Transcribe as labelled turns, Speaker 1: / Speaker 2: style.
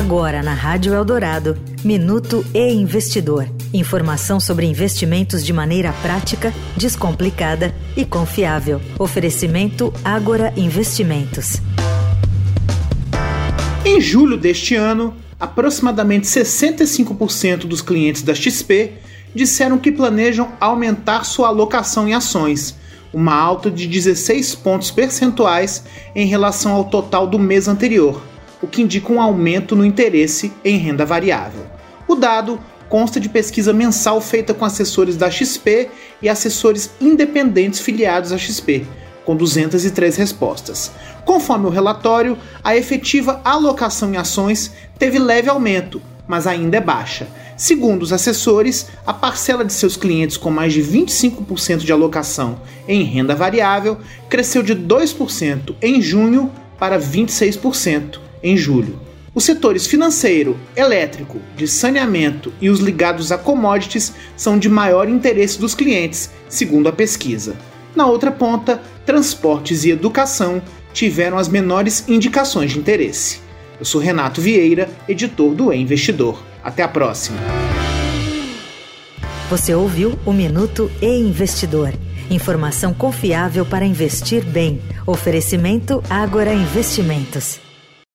Speaker 1: Agora na Rádio Eldorado, Minuto e Investidor. Informação sobre investimentos de maneira prática, descomplicada e confiável. Oferecimento Agora Investimentos.
Speaker 2: Em julho deste ano, aproximadamente 65% dos clientes da XP disseram que planejam aumentar sua alocação em ações, uma alta de 16 pontos percentuais em relação ao total do mês anterior, o que indica um aumento no interesse em renda variável. O dado consta de pesquisa mensal feita com assessores da XP e assessores independentes filiados à XP, com 203 respostas. Conforme o relatório, a efetiva alocação em ações teve leve aumento, mas ainda é baixa. Segundo os assessores, a parcela de seus clientes com mais de 25% de alocação em renda variável cresceu de 2% em junho para 26% em julho. Os setores financeiro, elétrico, de saneamento e os ligados a commodities são de maior interesse dos clientes, segundo a pesquisa. Na outra ponta, transportes e educação tiveram as menores indicações de interesse. Eu sou Renato Vieira, editor do e Investidor. Até a próxima.
Speaker 1: Você ouviu o Minuto e Investidor. Informação confiável para investir bem. Oferecimento Agora Investimentos.